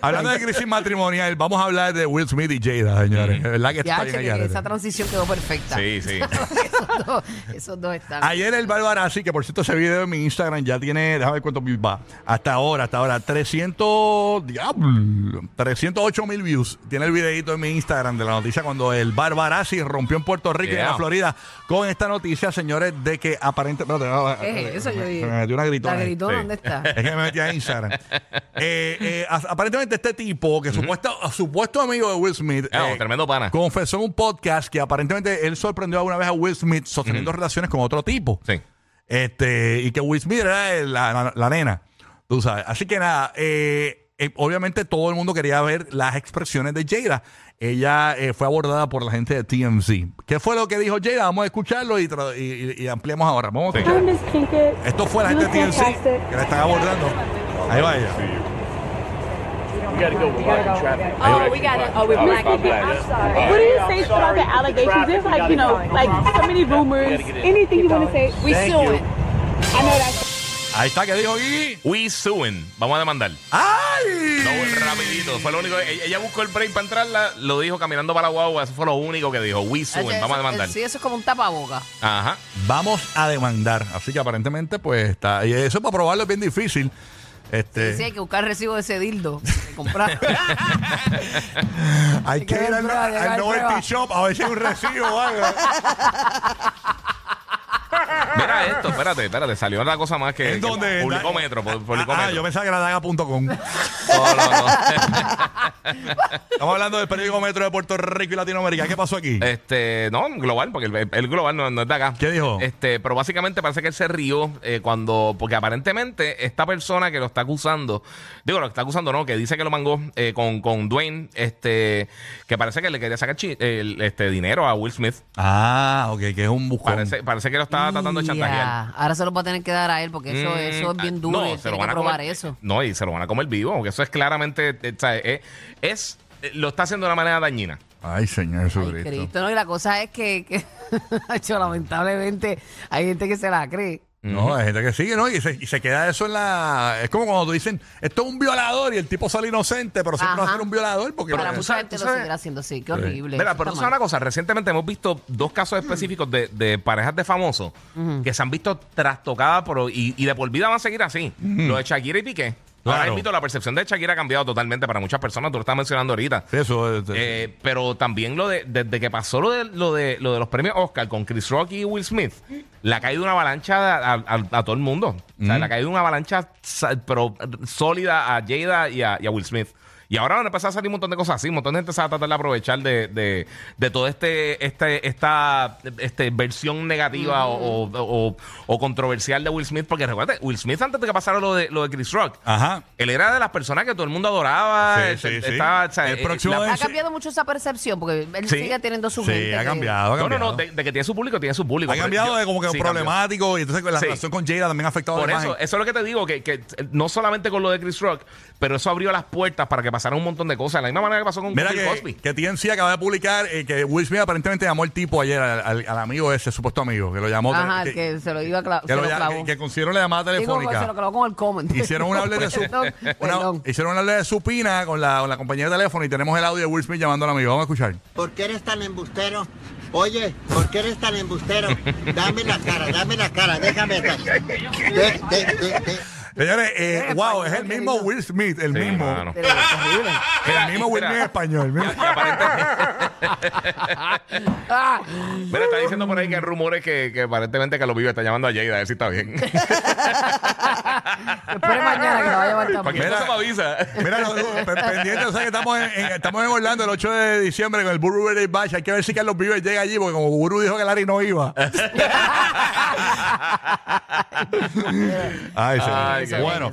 Hablando de crisis matrimonial, vamos a hablar de Will Smith y Jada, señores. Es verdad que está Ya, bien che, que esa transición quedó perfecta. Sí, sí. esos, dos, esos dos están. Ayer el Barbarazzi, que por cierto ese video en mi Instagram ya tiene, déjame ver cuántos views va. Hasta ahora, hasta ahora, 300, diablo, 308 mil views. Tiene el videito en mi Instagram de la noticia cuando el Barbarazzi rompió en Puerto Rico y en la Florida con esta noticia, señores, de que aparentemente... ¿Qué es eso? Yo dije. Me metió una gritona. La gritona, Sí. ¿dónde está? Es que me metí a Instagram. Eh, eh, aparentemente este tipo, que supuesto, supuesto amigo de Will Smith, Ah, eh, tremendo pana. confesó en un podcast que aparentemente él sorprendió alguna vez a Will Smith sosteniendo relaciones con otro tipo. Sí. Este, y que Will Smith era el- la, la- la nena. Tú sabes. Así que nada, eh, eh, obviamente todo el mundo quería ver las expresiones de Jada. Ella eh, fue abordada por la gente de TMZ. ¿Qué fue lo que dijo Jada? Vamos a escucharlo y, tra- y- y- y ampliamos ahora. Vamos a Sí. escuchar. Hi, Miss Pinkett. Esto fue la gente de fantastic. que la están abordando. Ahí va ella. We gotta go. Blocking traffic. Oh, we got it. Oh, Pinkett, it. I'm sorry. What do you say about the allegations? There's like, you know, like so many rumors. Anything you want to say? We it. I know that's. Ahí está, ¿qué dijo Gui? We suing. Vamos a demandar. ¡Ay! No, rapidito. Fue lo único. Ella, ella buscó el break para entrarla, lo dijo caminando para la guagua. Eso fue lo único que dijo. We suing. Vamos a demandar. Sí, eso es como un tapaboca. Ajá. Vamos a demandar. Así que aparentemente, pues está. Y eso para probarlo es bien difícil. Este, Sí, hay que buscar recibo de ese dildo. que comprar. hay que ir al, al Novelty. Shop a ver si hay un recibo o algo. Esto, espérate, espérate. Salió otra cosa más que. ¿En que dónde? Publicó Da- Metro. pu- Publicó Ah, ah, Metro. yo pensaba que era daga.com. No, no, no. Estamos hablando del periódico Metro de Puerto Rico y Latinoamérica. ¿Qué pasó aquí? Este, no, global, porque el, el global no, no es de acá. ¿Qué dijo? Este, pero básicamente parece que él se rió eh, cuando, porque aparentemente esta persona que lo está acusando, digo, lo está acusando, no, que dice que lo mangó eh, con, con Dwayne, este, que parece que le quería sacar el, este dinero a Will Smith. Ah, ok, que es un buscón. Parece, parece que lo estaba tratando de Ya. Ahora se lo va a tener que dar a él porque eso, Mm, eso es bien ah, duro. No, y se lo van a probar comer. eso. No, y se lo van a comer vivo, porque eso es claramente, eh, eh, es, eh, lo está haciendo de una manera dañina. Ay, Señor Ay, Jesucristo. Cristo, no, y la cosa es que, que lamentablemente hay gente que se la cree. No, hay gente que sigue, ¿no? Y se, y se queda eso en la. Es como cuando tú dicen, esto es un violador y el tipo sale inocente, pero siempre va a Ajá. ser un violador porque. Para lo- mucha gente tú lo sabes- seguirá haciendo así. Qué horrible. Mira, pero tú sabes una cosa, recientemente hemos visto dos casos específicos de, de parejas de famosos que se han visto trastocadas por, y, y de por vida van a seguir así. Lo de Shakira y Piqué. Claro. Ahora invito, la percepción de Shakira ha cambiado totalmente para muchas personas, tú lo estás mencionando ahorita. Eso es. Eh, pero también lo de desde que pasó lo de lo de lo de los premios Oscar con Chris Rock y Will Smith, le ha caído una avalancha a, a- a todo el mundo. O sea, le ha caído una avalancha pero sólida a Jada y a, y a Will Smith. Y ahora van a empezar a salir un montón de cosas así, un montón de gente se va a tratar de aprovechar de, de, de toda este, este, esta este, versión negativa o, o- o controversial de Will Smith. Porque recuerda, Will Smith antes de que pasara lo de, lo de Chris Rock, Ajá. él era de las personas que todo el mundo adoraba. Sí, este, sí, sí. estaba, o sea, El eh, próximo la- Ha cambiado mucho esa percepción porque él Sí. sigue teniendo su Sí, gente. ha que- cambiado. Ha No, no, cambiado. no, de, de que tiene su público, tiene su público. Ha Pero cambiado yo- de como que sí, problemático y entonces la Sí. relación con Jada también ha afectado Por la eso, imagen. eso es lo que te digo, que, que no solamente con lo de Chris Rock, pero eso abrió las puertas para que pasaran un montón de cosas. De la misma manera que pasó con Mira Bill que, Cosby. que TNC acaba de publicar eh, que Will Smith aparentemente llamó al tipo ayer, al, al- al amigo ese, supuesto amigo, que lo llamó. Ajá, que, el que se lo iba a cla- que lo ya- que- que consiguieron la llamada Digo, telefónica. se lo clavó con el comment. Hicieron una hable de su una- hicieron una hable de supina con la, con la compañía de teléfono y tenemos el audio de Will Smith llamando al amigo. Vamos a escuchar. ¿Por qué eres tan embustero? Oye, ¿por qué eres tan embustero? Dame la cara, dame la cara, déjame. De, de, de, de- Señores, eh, wow, es el español, mismo querido. Will Smith, el Sí, mismo. mano. Pero es terrible. El mismo Will Mira. Smith español. el mismo. Ah, Mira, está diciendo por ahí que hay rumores que, que aparentemente que lo vive está llamando a Jada a ver si está bien. espere mañana que la va a llevar Cualquier también. Mira. cosa me avisa. Mira, lo- pe- pendiente, o sea que estamos en, en- estamos en Orlando el 8 de diciembre con el Burro Birthday Bash. Hay que ver si Carlos Vives llega allí, porque como Burro dijo que Larry no iba. Ay, señor. Ay, qué bueno.